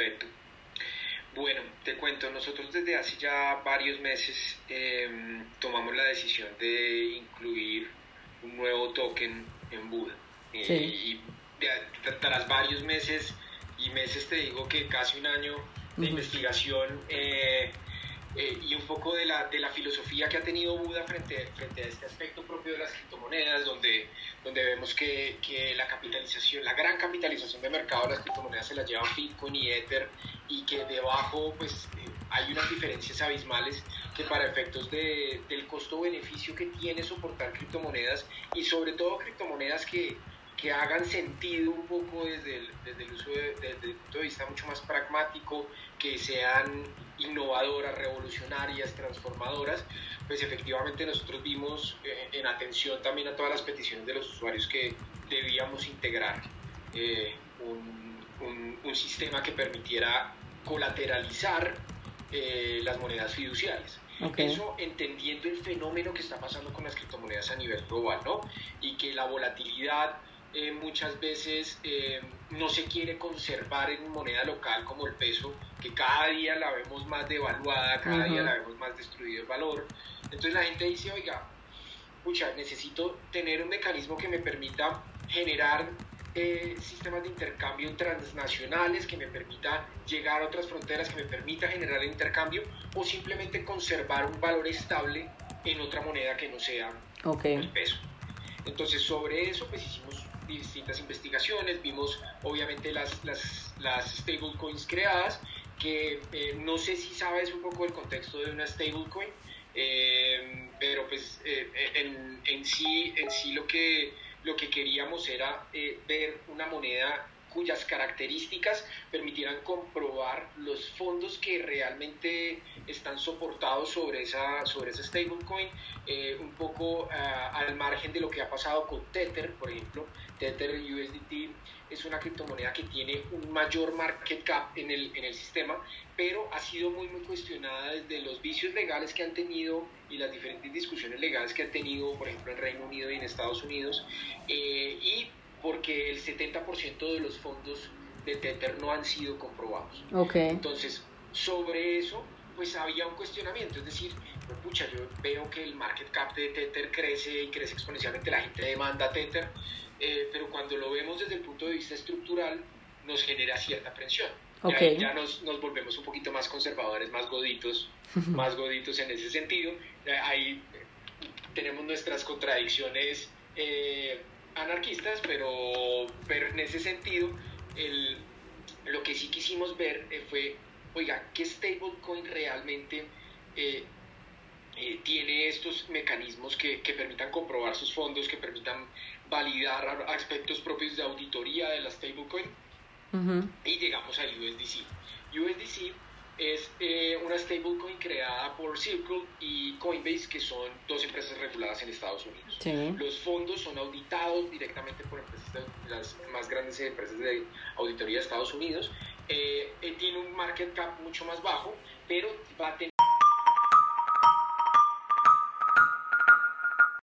Perfecto. Bueno, te cuento, nosotros desde hace ya varios meses em, tomamos la decisión de incluir un nuevo token en Buda. Sí. y tras varios meses, y meses te digo que casi un año de investigación, eh, eh, y un poco de la, de la filosofía que ha tenido Buda frente, frente a este aspecto propio de las criptomonedas, donde, donde vemos que, que la capitalización, la gran capitalización de mercado de las criptomonedas se las lleva Bitcoin y Ether y que debajo pues eh, hay unas diferencias abismales que para efectos de, del costo-beneficio que tiene soportar criptomonedas y sobre todo criptomonedas que, que hagan sentido un poco desde el, desde el uso de, desde el punto de vista mucho más pragmático, que sean innovadoras, revolucionarias, transformadoras, pues efectivamente nosotros vimos eh, en atención también a todas las peticiones de los usuarios que debíamos integrar eh, un, un, un, sistema que permitiera colateralizar eh, las monedas fiduciarias. Okay. Eso entendiendo el fenómeno que está pasando con las criptomonedas a nivel global, ¿no? Y que la volatilidad eh, muchas veces eh, no se quiere conservar en moneda local como el peso, que cada día la vemos más devaluada, cada uh -huh. día la vemos más destruido el valor. Entonces la gente dice, oiga, pucha, necesito tener un mecanismo que me permita generar eh, sistemas de intercambio transnacionales, que me permita llegar a otras fronteras, que me permita generar el intercambio, o simplemente conservar un valor estable en otra moneda que no sea okay. el peso. Entonces sobre eso pues hicimos distintas investigaciones, vimos obviamente las, las, las stablecoins creadas, que eh, no sé si sabes un poco el contexto de una stablecoin, eh, pero pues eh, en, en, sí, en sí lo que, lo que queríamos era eh, ver una moneda cuyas características permitieran comprobar los fondos que realmente están soportados sobre esa, sobre esa stablecoin, eh, un poco uh, al margen de lo que ha pasado con Tether, por ejemplo. Tether USDT es una criptomoneda que tiene un mayor market cap en el, en el sistema, pero ha sido muy, muy cuestionada desde los vicios legales que han tenido y las diferentes discusiones legales que han tenido, por ejemplo, en Reino Unido y en Estados Unidos, eh, y porque el 70% de los fondos de Tether no han sido comprobados. Okay. Entonces, sobre eso, pues había un cuestionamiento, es decir, pues, pucha, yo veo que el market cap de Tether crece y crece exponencialmente, la gente demanda Tether, eh, pero cuando lo vemos desde el punto de vista estructural, nos genera cierta presión. Okay. Ya, ya nos, nos, volvemos un poquito más conservadores, más goditos, más goditos en ese sentido. Ahí tenemos nuestras contradicciones eh, anarquistas, pero, pero en ese sentido, el, lo que sí quisimos ver eh, fue, oiga, ¿qué stablecoin realmente eh, eh, tiene estos mecanismos que, que, permitan comprobar sus fondos, que permitan validar aspectos propios de auditoría de la stablecoin? Uh -huh. Y llegamos al USDC. USDC es eh, una stablecoin creada por Circle y Coinbase, que son dos empresas reguladas en Estados Unidos. Sí. Los fondos son auditados directamente por empresas las más grandes empresas de auditoría de Estados Unidos. Eh, eh, tiene un market cap mucho más bajo, pero va a tener